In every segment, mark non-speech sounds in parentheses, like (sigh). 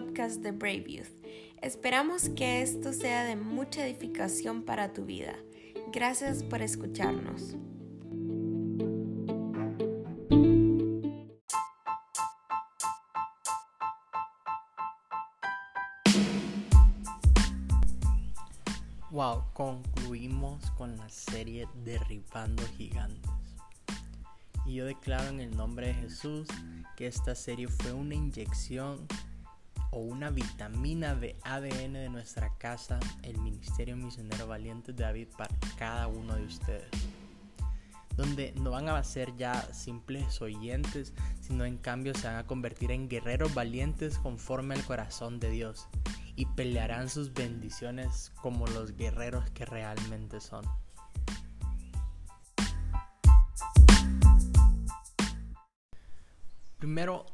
de Brave Youth. Esperamos que esto sea de mucha edificación para tu vida. Gracias por escucharnos. Wow, concluimos con la serie Derribando Gigantes. Y yo declaro en el nombre de Jesús que esta serie fue una inyección o una vitamina de ADN de nuestra casa, el Ministerio Misionero Valiente de David, para cada uno de ustedes. Donde no van a ser ya simples oyentes, sino en cambio se van a convertir en guerreros valientes conforme al corazón de Dios y pelearán sus bendiciones como los guerreros que realmente son. Primero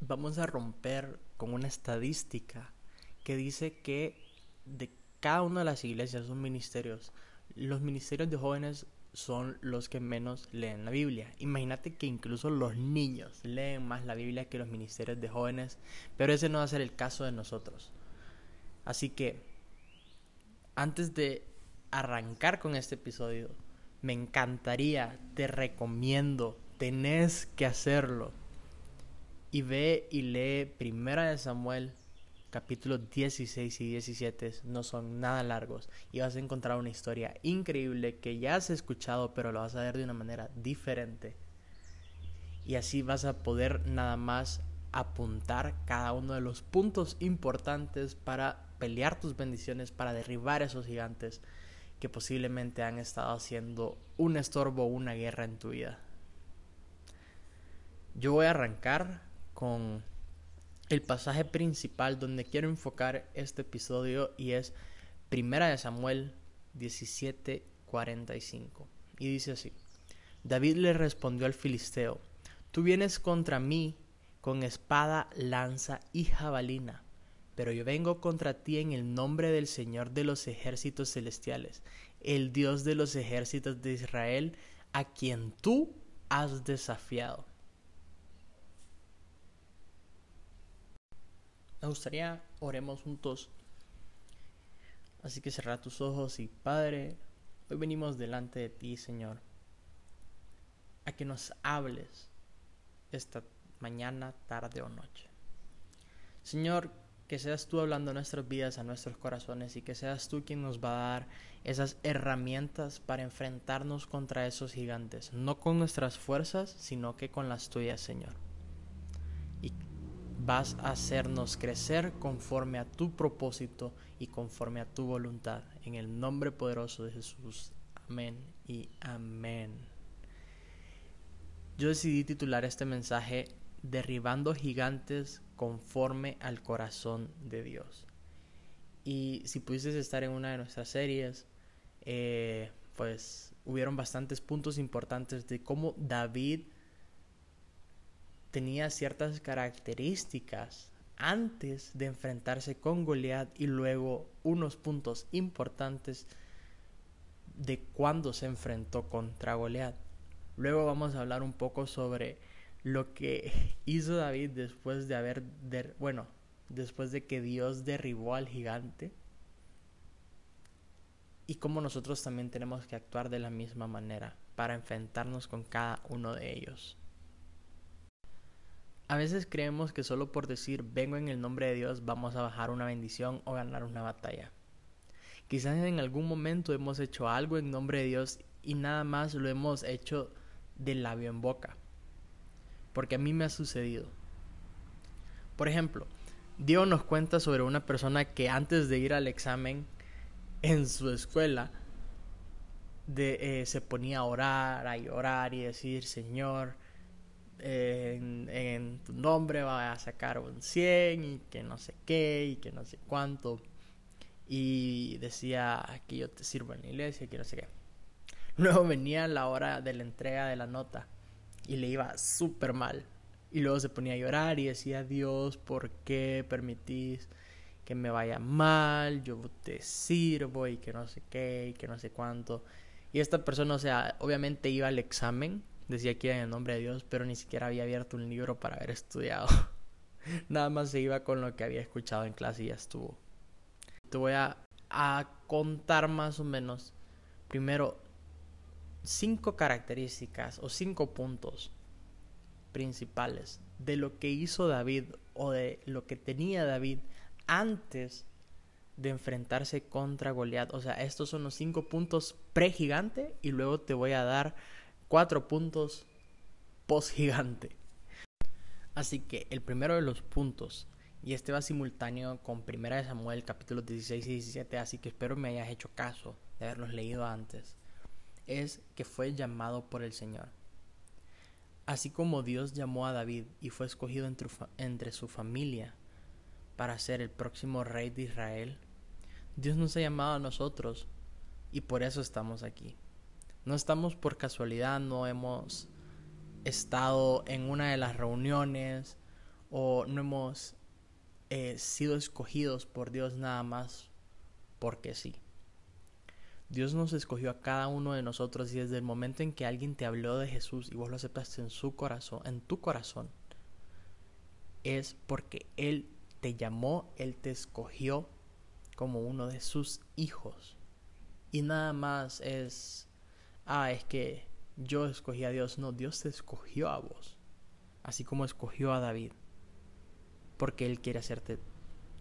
vamos a romper con una estadística que dice que de cada una de las iglesias son ministerios. Los ministerios de jóvenes son los que menos leen la Biblia. Imagínate que incluso los niños leen más la Biblia que los ministerios de jóvenes, pero ese no va a ser el caso de nosotros. Así que, antes de arrancar con este episodio, me encantaría, te recomiendo, tenés que hacerlo. Y ve y lee Primera de Samuel, capítulos 16 y 17, no son nada largos. Y vas a encontrar una historia increíble que ya has escuchado, pero lo vas a ver de una manera diferente. Y así vas a poder nada más apuntar cada uno de los puntos importantes para pelear tus bendiciones, para derribar esos gigantes que posiblemente han estado haciendo un estorbo o una guerra en tu vida. Yo voy a arrancar con el pasaje principal donde quiero enfocar este episodio y es Primera de Samuel 17:45 y dice así: David le respondió al filisteo: Tú vienes contra mí con espada, lanza y jabalina pero yo vengo contra ti en el nombre del Señor de los ejércitos celestiales, el Dios de los ejércitos de Israel, a quien tú has desafiado. Me gustaría oremos juntos. Así que cerra tus ojos y Padre, hoy venimos delante de ti, Señor, a que nos hables esta mañana, tarde o noche. Señor, que seas tú hablando nuestras vidas, a nuestros corazones y que seas tú quien nos va a dar esas herramientas para enfrentarnos contra esos gigantes, no con nuestras fuerzas, sino que con las tuyas, Señor. Vas a hacernos crecer conforme a tu propósito y conforme a tu voluntad. En el nombre poderoso de Jesús. Amén y amén. Yo decidí titular este mensaje Derribando gigantes conforme al corazón de Dios. Y si pudieses estar en una de nuestras series, eh, pues hubieron bastantes puntos importantes de cómo David tenía ciertas características antes de enfrentarse con Goliat y luego unos puntos importantes de cuando se enfrentó contra Goliat. Luego vamos a hablar un poco sobre lo que (laughs) hizo David después de haber, bueno, después de que Dios derribó al gigante y cómo nosotros también tenemos que actuar de la misma manera para enfrentarnos con cada uno de ellos. A veces creemos que solo por decir vengo en el nombre de Dios vamos a bajar una bendición o ganar una batalla. Quizás en algún momento hemos hecho algo en nombre de Dios y nada más lo hemos hecho de labio en boca porque a mí me ha sucedido. Por ejemplo, Dios nos cuenta sobre una persona que antes de ir al examen en su escuela eh, se ponía a orar, a llorar y decir, Señor, en, tu nombre va a sacar un 100 y que no sé qué y que no sé cuánto. Y decía, que yo te sirvo en la iglesia, que no sé qué. Luego venía la hora de la entrega de la nota y le iba súper mal. Y luego se ponía a llorar y decía, Dios, ¿por qué permitís que me vaya mal? Yo te sirvo y que no sé qué y que no sé cuánto. Y esta persona, o sea, obviamente iba al examen, decía que iba en el nombre de Dios, pero ni siquiera había abierto un libro para haber estudiado. (laughs) Nada más se iba con lo que había escuchado en clase y ya estuvo. Te voy a, a contar más o menos, primero, cinco características o cinco puntos principales de lo que hizo David o de lo que tenía David antes de enfrentarse contra Goliat. O sea, estos son los cinco puntos pre-gigante y luego te voy a dar cuatro puntos post-gigante. Así que el primero de los puntos, y este va simultáneo con Primera de Samuel capítulos 16 y 17, así que espero me hayas hecho caso de haberlos leído antes, es que fue llamado por el Señor. Así como Dios llamó a David y fue escogido entre, entre su familia para ser el próximo rey de Israel, Dios nos ha llamado a nosotros y por eso estamos aquí. No estamos por casualidad, no hemos estado en una de las reuniones o no hemos eh, sido escogidos por Dios nada más porque sí. Dios nos escogió a cada uno de nosotros y desde el momento en que alguien te habló de Jesús y vos lo aceptaste en su corazón, en tu corazón, es porque Él te llamó, Él te escogió como uno de sus hijos. Y nada más es, ah, es que yo escogí a Dios. No, Dios te escogió a vos, así como escogió a David, porque Él quiere hacerte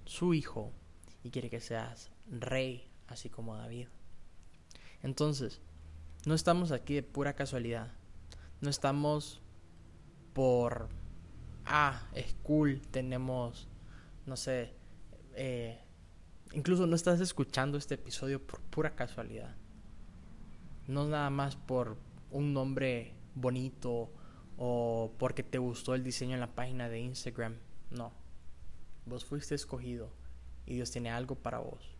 su hijo y quiere que seas rey, así como David. Entonces, no estamos aquí de pura casualidad. No estamos por, ah, es cool, tenemos, no sé, eh, incluso no estás escuchando este episodio por pura casualidad. No nada más por un nombre bonito o porque te gustó el diseño en la página de Instagram. No. Vos fuiste escogido y Dios tiene algo para vos.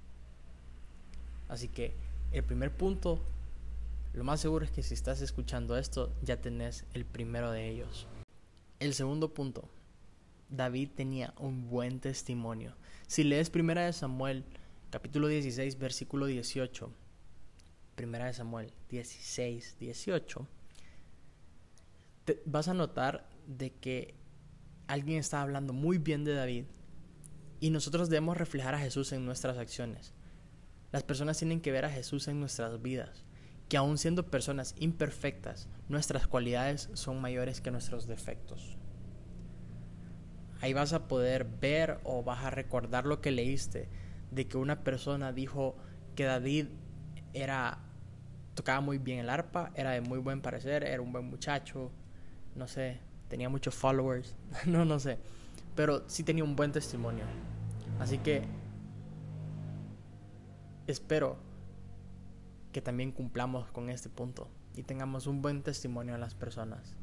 Así que el primer punto, lo más seguro es que si estás escuchando esto, ya tenés el primero de ellos. El segundo punto, David tenía un buen testimonio. Si lees Primera de Samuel, capítulo 16, versículo 18, Primera de Samuel 16, 18, te vas a notar de que alguien está hablando muy bien de David y nosotros debemos reflejar a Jesús en nuestras acciones. Las personas tienen que ver a Jesús en nuestras vidas, que aun siendo personas imperfectas, nuestras cualidades son mayores que nuestros defectos. Ahí vas a poder ver o vas a recordar lo que leíste de que una persona dijo que David era tocaba muy bien el arpa, era de muy buen parecer, era un buen muchacho, no sé, tenía muchos followers, (laughs) no no sé, pero sí tenía un buen testimonio. Así que espero que también cumplamos con este punto y tengamos un buen testimonio a las personas.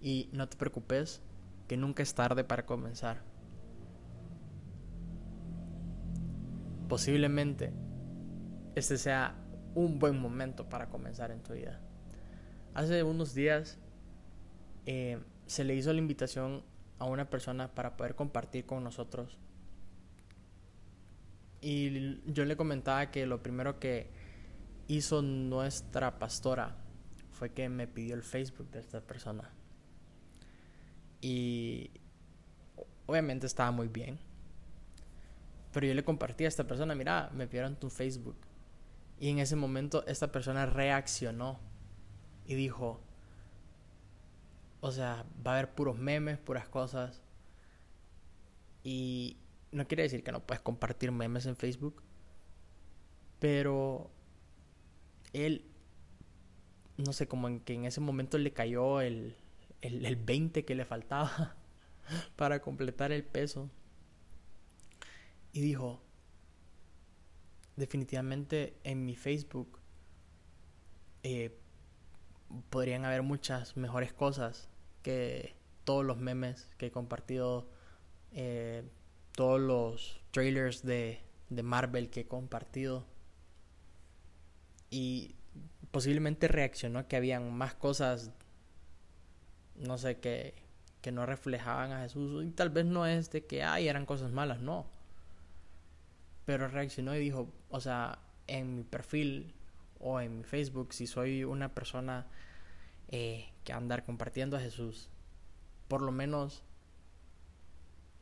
Y no te preocupes, que nunca es tarde para comenzar. Posiblemente este sea un buen momento para comenzar en tu vida. Hace unos días eh, se le hizo la invitación a una persona para poder compartir con nosotros y yo le comentaba que lo primero que hizo nuestra pastora fue que me pidió el Facebook de esta persona. Y obviamente estaba muy bien. Pero yo le compartí a esta persona, mira, me pidieron tu Facebook. Y en ese momento esta persona reaccionó y dijo, o sea, va a haber puros memes, puras cosas. Y no quiere decir que no puedes compartir memes en Facebook, pero él, no sé, como en que en ese momento le cayó el, el, el 20 que le faltaba (laughs) para completar el peso. Y dijo, definitivamente en mi Facebook eh, podrían haber muchas mejores cosas que todos los memes que he compartido eh, todos los trailers de, de Marvel que he compartido. Y posiblemente reaccionó que habían más cosas, no sé, que, que no reflejaban a Jesús. Y tal vez no es de que, ay, eran cosas malas, no. Pero reaccionó y dijo, o sea, en mi perfil o en mi Facebook, si soy una persona eh, que andar compartiendo a Jesús, por lo menos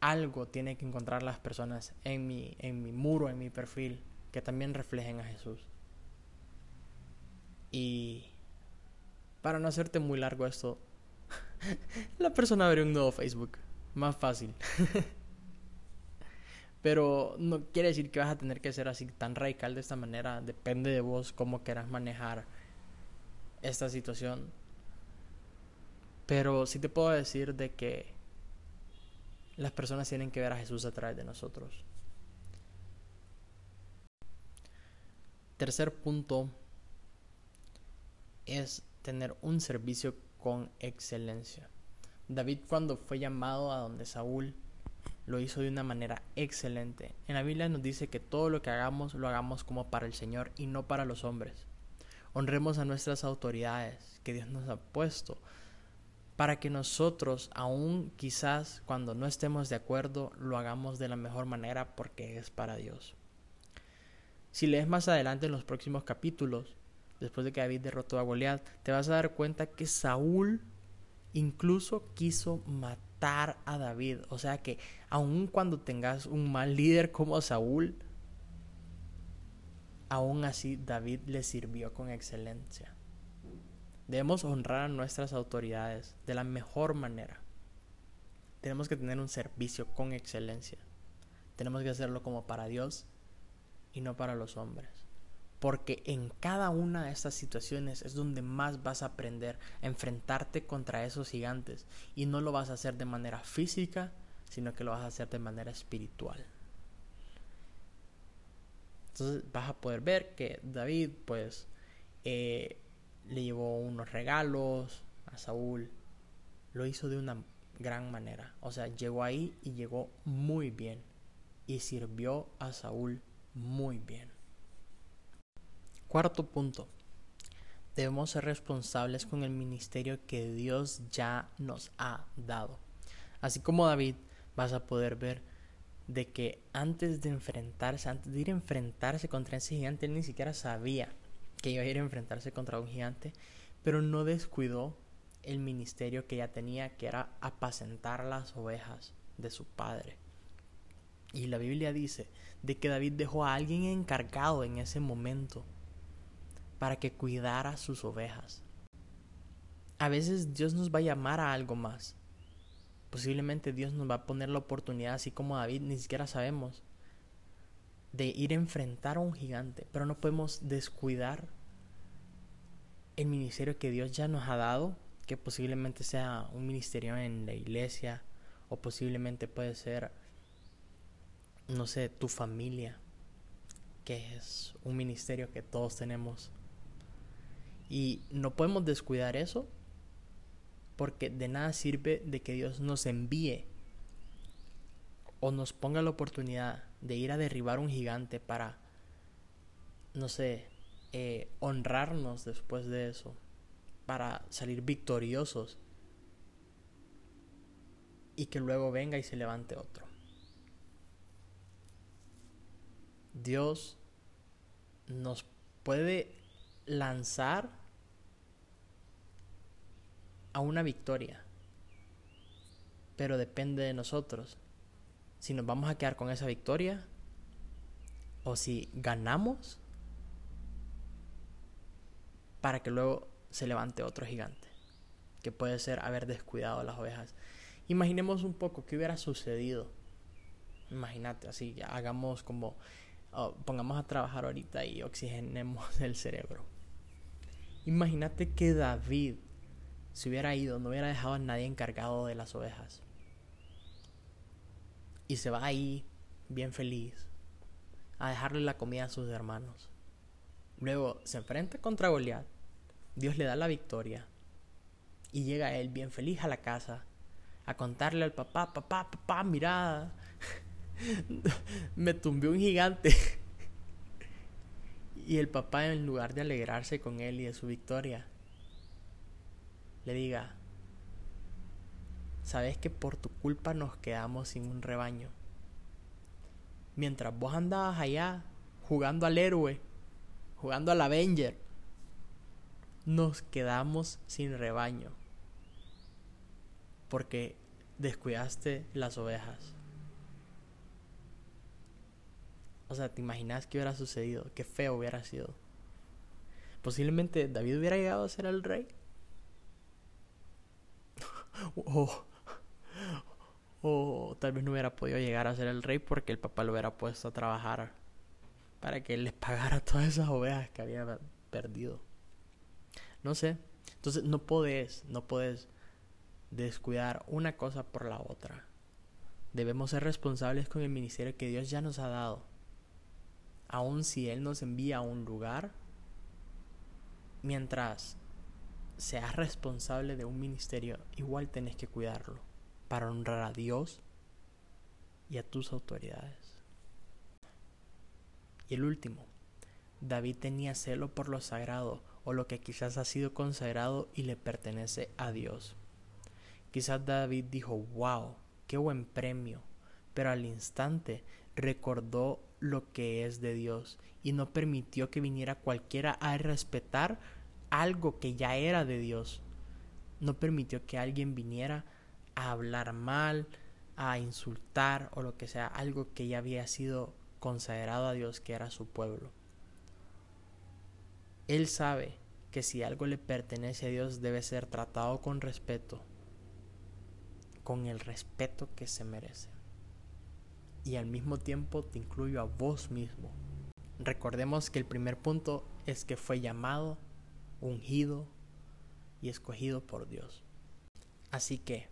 algo tiene que encontrar las personas en mi, en mi muro, en mi perfil, que también reflejen a Jesús. Y para no hacerte muy largo esto, (laughs) la persona abre un nuevo Facebook. Más fácil. (laughs) Pero no quiere decir que vas a tener que ser así tan radical de esta manera. Depende de vos cómo quieras manejar esta situación. Pero sí te puedo decir de que las personas tienen que ver a Jesús a través de nosotros. Tercer punto es tener un servicio con excelencia. David cuando fue llamado a donde Saúl lo hizo de una manera excelente. En la Biblia nos dice que todo lo que hagamos lo hagamos como para el Señor y no para los hombres. Honremos a nuestras autoridades que Dios nos ha puesto para que nosotros, aún quizás cuando no estemos de acuerdo, lo hagamos de la mejor manera porque es para Dios. Si lees más adelante en los próximos capítulos, después de que David derrotó a Goliat, te vas a dar cuenta que Saúl incluso quiso matar a David. O sea que aun cuando tengas un mal líder como Saúl, aún así David le sirvió con excelencia. Debemos honrar a nuestras autoridades de la mejor manera. Tenemos que tener un servicio con excelencia. Tenemos que hacerlo como para Dios y no para los hombres. Porque en cada una de estas situaciones es donde más vas a aprender a enfrentarte contra esos gigantes. Y no lo vas a hacer de manera física, sino que lo vas a hacer de manera espiritual. Entonces vas a poder ver que David, pues, eh, le llevó unos regalos a Saúl. Lo hizo de una gran manera. O sea, llegó ahí y llegó muy bien. Y sirvió a Saúl muy bien. Cuarto punto. Debemos ser responsables con el ministerio que Dios ya nos ha dado. Así como David, vas a poder ver de que antes de enfrentarse, antes de ir a enfrentarse contra ese gigante, él ni siquiera sabía que iba a ir a enfrentarse contra un gigante, pero no descuidó el ministerio que ya tenía, que era apacentar las ovejas de su padre. Y la Biblia dice de que David dejó a alguien encargado en ese momento para que cuidara sus ovejas. A veces Dios nos va a llamar a algo más. Posiblemente Dios nos va a poner la oportunidad, así como David, ni siquiera sabemos de ir a enfrentar a un gigante, pero no podemos descuidar el ministerio que Dios ya nos ha dado, que posiblemente sea un ministerio en la iglesia o posiblemente puede ser, no sé, tu familia, que es un ministerio que todos tenemos. Y no podemos descuidar eso porque de nada sirve de que Dios nos envíe o nos ponga la oportunidad de ir a derribar un gigante para, no sé, eh, honrarnos después de eso, para salir victoriosos y que luego venga y se levante otro. Dios nos puede lanzar a una victoria, pero depende de nosotros si nos vamos a quedar con esa victoria o si ganamos para que luego se levante otro gigante, que puede ser haber descuidado las ovejas. Imaginemos un poco qué hubiera sucedido. Imagínate, así, hagamos como, oh, pongamos a trabajar ahorita y oxigenemos (laughs) el cerebro. Imagínate que David se hubiera ido, no hubiera dejado a nadie encargado de las ovejas y se va ahí bien feliz a dejarle la comida a sus hermanos. Luego se enfrenta contra Goliat. Dios le da la victoria. Y llega él bien feliz a la casa a contarle al papá, papá, papá, mira, (laughs) me tumbé un gigante. (laughs) y el papá en lugar de alegrarse con él y de su victoria, le diga, sabes que por tu culpa nos quedamos sin un rebaño. Mientras vos andabas allá jugando al héroe, jugando al Avenger, nos quedamos sin rebaño. Porque descuidaste las ovejas. O sea, ¿te imaginas qué hubiera sucedido? Qué feo hubiera sido. Posiblemente David hubiera llegado a ser el rey. O, o tal vez no hubiera podido llegar a ser el rey porque el papá lo hubiera puesto a trabajar para que él les pagara (laughs) todas esas ovejas que había perdido. No sé. Entonces no puedes, no puedes descuidar una cosa por la otra. Debemos ser responsables con el ministerio que Dios ya nos ha dado. Aun si Él nos envía a un lugar, mientras seas responsable de un ministerio, igual tenés que cuidarlo para honrar a Dios y a tus autoridades. Y el último, David tenía celo por lo sagrado o lo que quizás ha sido consagrado y le pertenece a Dios. Quizás David dijo, wow, qué buen premio, pero al instante recordó lo que es de Dios y no permitió que viniera cualquiera a respetar algo que ya era de Dios. No permitió que alguien viniera a hablar mal, a insultar o lo que sea, algo que ya había sido consagrado a Dios, que era su pueblo. Él sabe que si algo le pertenece a Dios debe ser tratado con respeto, con el respeto que se merece. Y al mismo tiempo te incluyo a vos mismo. Recordemos que el primer punto es que fue llamado, ungido y escogido por Dios. Así que,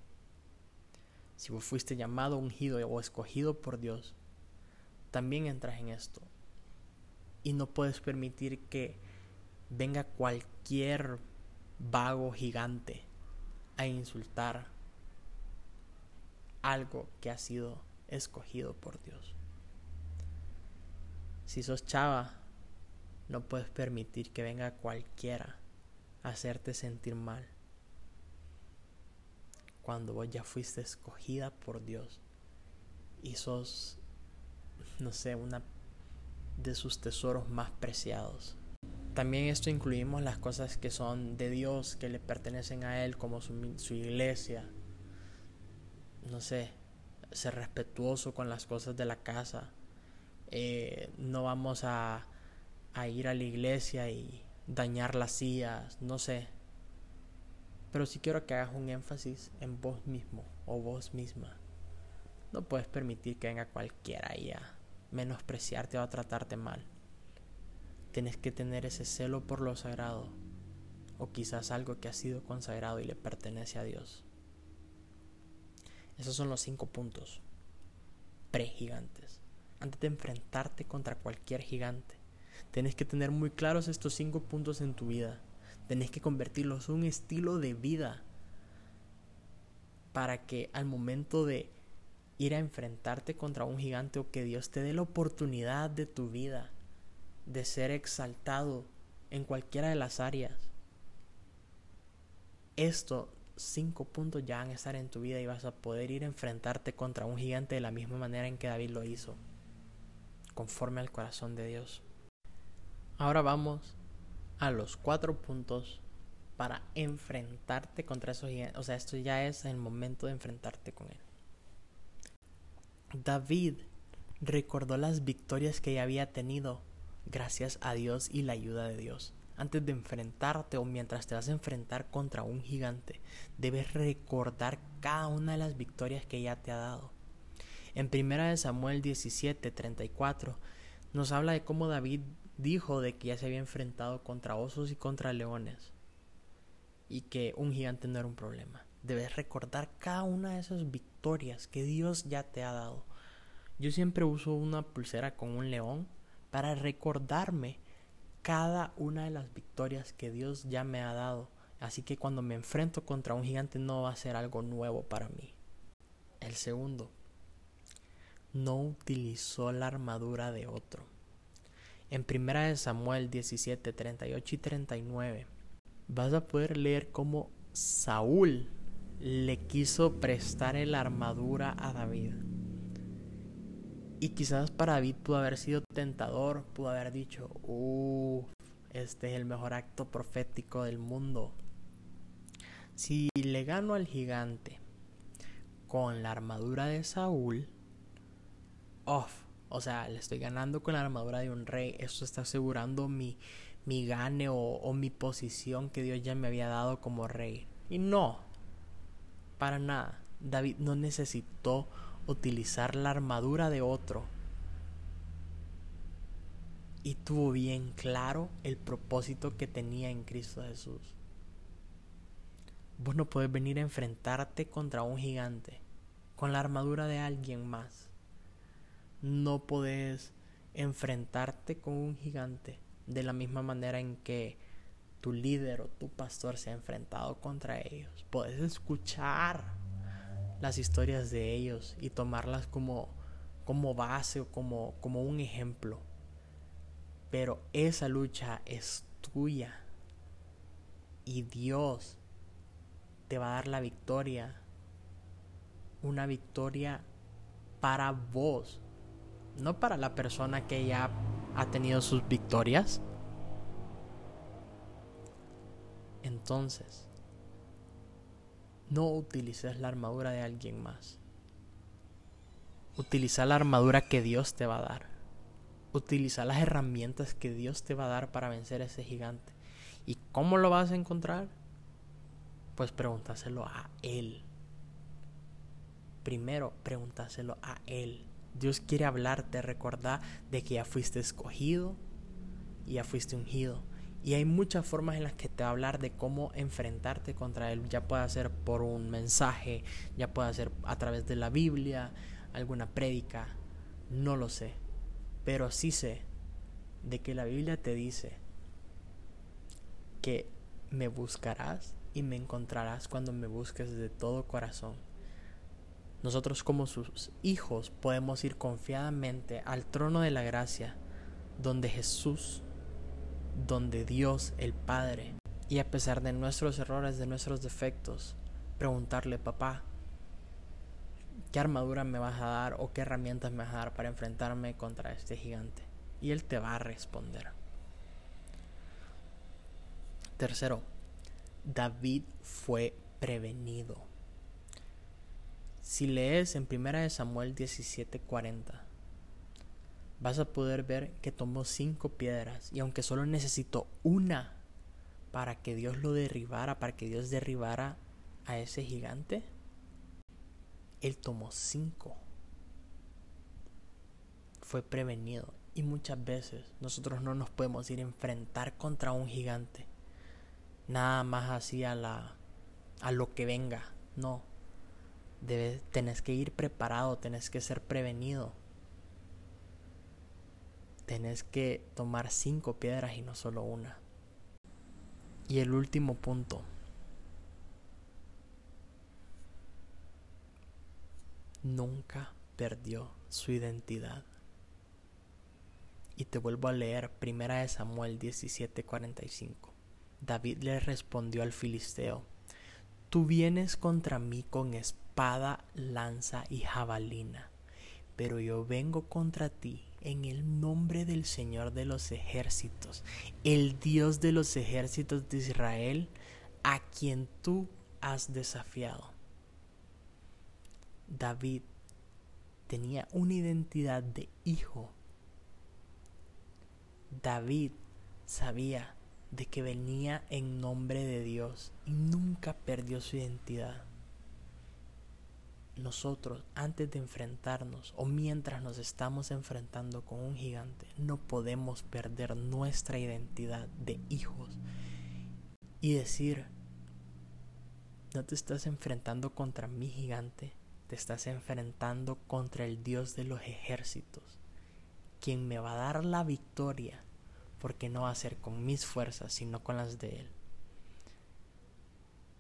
si vos fuiste llamado, ungido o escogido por Dios, también entras en esto. Y no puedes permitir que venga cualquier vago gigante a insultar algo que ha sido escogido por Dios. Si sos chava, no puedes permitir que venga cualquiera hacerte sentir mal. Cuando vos ya fuiste escogida por Dios y sos, no sé, una de sus tesoros más preciados. También esto incluimos las cosas que son de Dios, que le pertenecen a Él, como su, iglesia. No sé, ser respetuoso con las cosas de la casa. Eh, no vamos a, a ir a la iglesia y dañar las sillas, no sé. Pero sí quiero que hagas un énfasis en vos mismo o vos misma. No puedes permitir que venga cualquiera ahí a menospreciarte o a tratarte mal. Tienes que tener ese celo por lo sagrado, o quizás algo que ha sido consagrado y le pertenece a Dios. Esos son los cinco puntos pre-gigantes. Antes de enfrentarte contra cualquier gigante, tienes que tener muy claros estos cinco puntos en tu vida. Tienes que convertirlos en un estilo de vida para que al momento de ir a enfrentarte contra un gigante o que Dios te dé la oportunidad de tu vida de ser exaltado en cualquiera de las áreas. Estos cinco puntos ya van a estar en tu vida y vas a poder ir a enfrentarte contra un gigante de la misma manera en que David lo hizo, conforme al corazón de Dios. Ahora vamos a los cuatro puntos para enfrentarte contra esos gigantes. O sea, esto ya es el momento de enfrentarte con él. David recordó las victorias que ya había tenido gracias a Dios y la ayuda de Dios. Antes de enfrentarte o mientras te vas a enfrentar contra un gigante, debes recordar cada una de las victorias que ya te ha dado. En 1 Samuel 17, 34 nos habla de cómo David dijo de que ya se había enfrentado contra osos y contra leones y que un gigante no era un problema. Debes recordar cada una de esas victorias que Dios ya te ha dado. Yo siempre uso una pulsera con un león para recordarme cada una de las victorias que Dios ya me ha dado. Así que cuando me enfrento contra un gigante no va a ser algo nuevo para mí. El segundo, no utilizó la armadura de otro. En 1 Samuel 17, 38 y 39 vas a poder leer cómo Saúl le quiso prestar la armadura a David. Y quizás para David pudo haber sido tentador, pudo haber dicho, uff, este es el mejor acto profético del mundo. Si le gano al gigante con la armadura de Saúl, off, O sea, le estoy ganando con la armadura de un rey. Esto está asegurando mi, mi gane o, o mi posición que Dios ya me había dado como rey. Y no, para nada. David no necesitó utilizar la armadura de otro. Y tuvo bien claro el propósito que tenía en Cristo Jesús. Vos no puedes venir a enfrentarte contra un gigante con la armadura de alguien más. No podés enfrentarte con un gigante de la misma manera en que tu líder o tu pastor se ha enfrentado contra ellos. Puedes escuchar las historias de ellos y tomarlas como, como base o como, como un ejemplo. Pero esa lucha es tuya. Y Dios te va a dar la victoria. Una victoria para vos. No para la persona que ya ha tenido sus victorias. Entonces, no utilices la armadura de alguien más. Utiliza la armadura que Dios te va a dar. Utiliza las herramientas que Dios te va a dar para vencer a ese gigante. ¿Y cómo lo vas a encontrar? Pues pregúntaselo a Él. Primero, pregúntaselo a Él. Dios quiere hablarte, recordar de que ya fuiste escogido y ya fuiste ungido. Y hay muchas formas en las que te va a hablar de cómo enfrentarte contra él. Ya puede ser por un mensaje, ya puede ser a través de la Biblia, alguna prédica, no lo sé. Pero sí sé de que la Biblia te dice que me buscarás y me encontrarás cuando me busques de todo corazón. Nosotros como sus hijos podemos ir confiadamente al trono de la gracia, donde Jesús donde Dios el Padre, y a pesar de nuestros errores, de nuestros defectos, preguntarle, papá, ¿qué armadura me vas a dar o qué herramientas me vas a dar para enfrentarme contra este gigante? Y Él te va a responder. Tercero, David fue prevenido. Si lees en 1 Samuel 17:40, vas a poder ver que tomó cinco piedras y aunque solo necesitó una para que Dios lo derribara, para que Dios derribara a ese gigante, él tomó cinco. Fue prevenido y muchas veces nosotros no nos podemos ir a enfrentar contra un gigante. Nada más así a la a lo que venga, no. Debes, tenés que ir preparado, tenés que ser prevenido tenés que tomar cinco piedras y no solo una. Y el último punto. Nunca perdió su identidad. Y te vuelvo a leer Primera de Samuel 17:45. David le respondió al filisteo, Tú vienes contra mí con espada, lanza y jabalina, pero yo vengo contra ti en el nombre del Señor de los ejércitos, el Dios de los ejércitos de Israel, a quien tú has desafiado. David tenía una identidad de hijo. David sabía de que venía en nombre de Dios y nunca perdió su identidad nosotros antes de enfrentarnos o mientras nos estamos enfrentando con un gigante, no podemos perder nuestra identidad de hijos y decir, no te estás enfrentando contra mi gigante, te estás enfrentando contra el Dios de los ejércitos, quien me va a dar la victoria, porque no va a ser con mis fuerzas, sino con las de Él.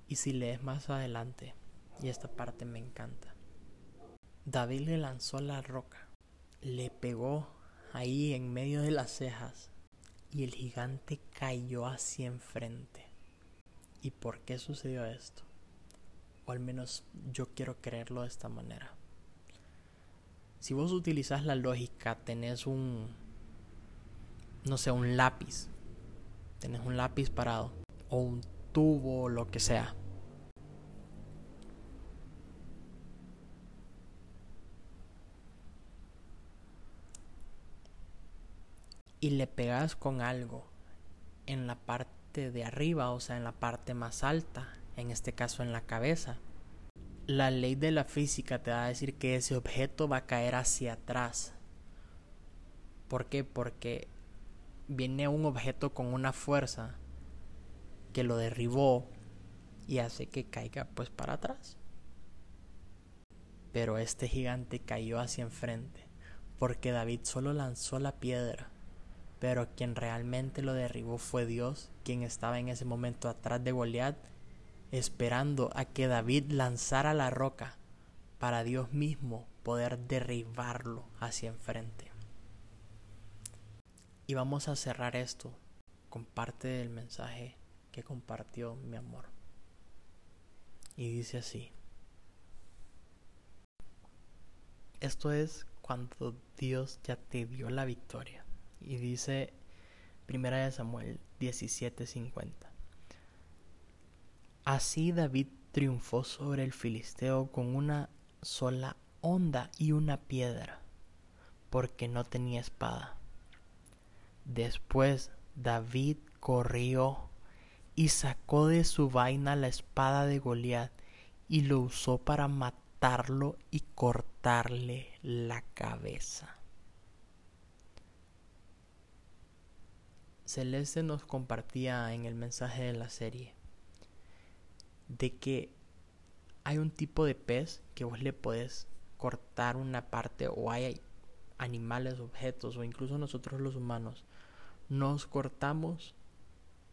Y si lees más adelante, y esta parte me encanta. David le lanzó la roca, le pegó ahí en medio de las cejas y el gigante cayó hacia enfrente. ¿Y por qué sucedió esto? O al menos yo quiero creerlo de esta manera. Si vos utilizas la lógica, tenés un, no sé, un lápiz. Tenés un lápiz parado. O un tubo o lo que sea. Y le pegas con algo en la parte de arriba, o sea, en la parte más alta, en este caso en la cabeza, la ley de la física te va a decir que ese objeto va a caer hacia atrás. ¿Por qué? Porque viene un objeto con una fuerza que lo derribó y hace que caiga pues para atrás. Pero este gigante cayó hacia enfrente, porque David solo lanzó la piedra, pero quien realmente lo derribó fue Dios, quien estaba en ese momento atrás de Goliat esperando a que David lanzara la roca para Dios mismo poder derribarlo hacia enfrente. Y vamos a cerrar esto con parte del mensaje que compartió mi amor. Y dice así. Esto es cuando Dios ya te dio la victoria. Y dice Primera de Samuel 17:50. Así David triunfó sobre el filisteo con una sola onda y una piedra, porque no tenía espada. Después David corrió y sacó de su vaina la espada de Goliat y lo usó para matarlo y cortarle la cabeza. Celeste nos compartía en el mensaje de la serie de que hay un tipo de pez que vos le podés cortar una parte o hay animales, objetos o incluso nosotros los humanos nos cortamos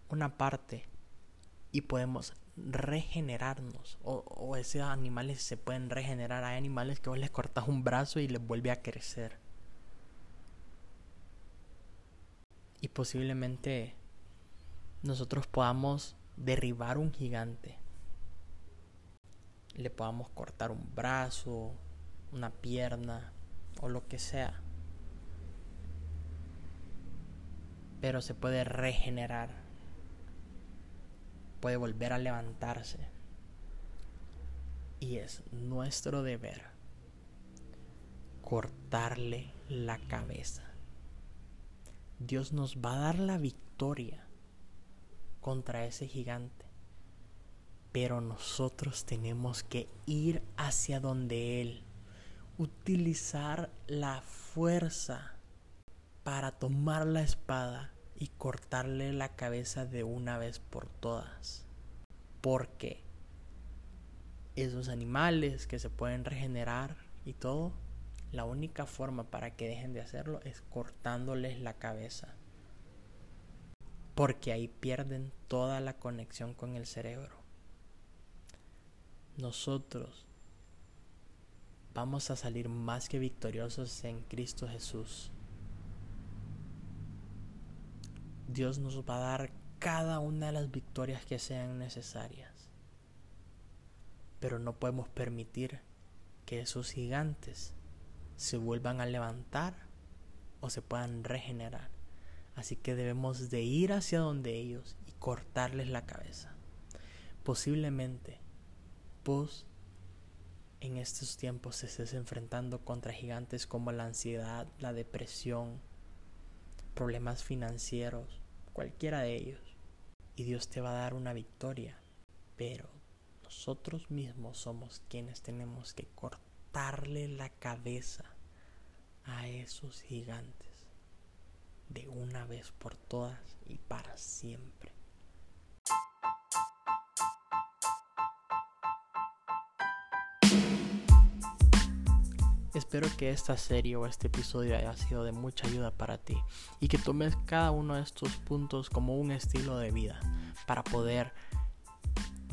una parte y podemos regenerarnos o, o, esos animales se pueden regenerar. Hay animales que vos les cortas un brazo y les vuelve a crecer y posiblemente nosotros podamos derribar un gigante le podamos cortar un brazo, una pierna o lo que sea. Pero se puede regenerar. Puede volver a levantarse. Y es nuestro deber cortarle la cabeza. Dios nos va a dar la victoria contra ese gigante pero nosotros tenemos que ir hacia donde Él, utilizar la fuerza para tomar la espada y cortarle la cabeza de una vez por todas. Porque esos animales que se pueden regenerar y todo, la única forma para que dejen de hacerlo es cortándoles la cabeza. Porque ahí pierden toda la conexión con el cerebro nosotros vamos a salir más que victoriosos en Cristo Jesús. Dios nos va a dar cada una de las victorias que sean necesarias. Pero no podemos permitir que esos gigantes se vuelvan a levantar o se puedan regenerar. Así que debemos de ir hacia donde ellos y cortarles la cabeza. Posiblemente vos en estos tiempos estés enfrentando contra gigantes como la ansiedad, la depresión, problemas financieros, cualquiera de ellos. Y Dios te va a dar una victoria. Pero nosotros mismos somos quienes tenemos que cortarle la cabeza a esos gigantes de una vez por todas y para siempre. Espero que esta serie o este episodio haya sido de mucha ayuda para ti y que tomes cada uno de estos puntos como un estilo de vida para poder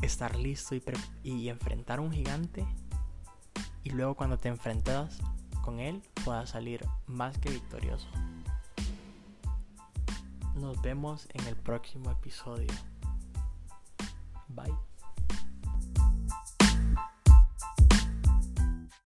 estar listo y, enfrentar un gigante y luego cuando te enfrentas con él puedas salir más que victorioso. Nos vemos en el próximo episodio. Bye.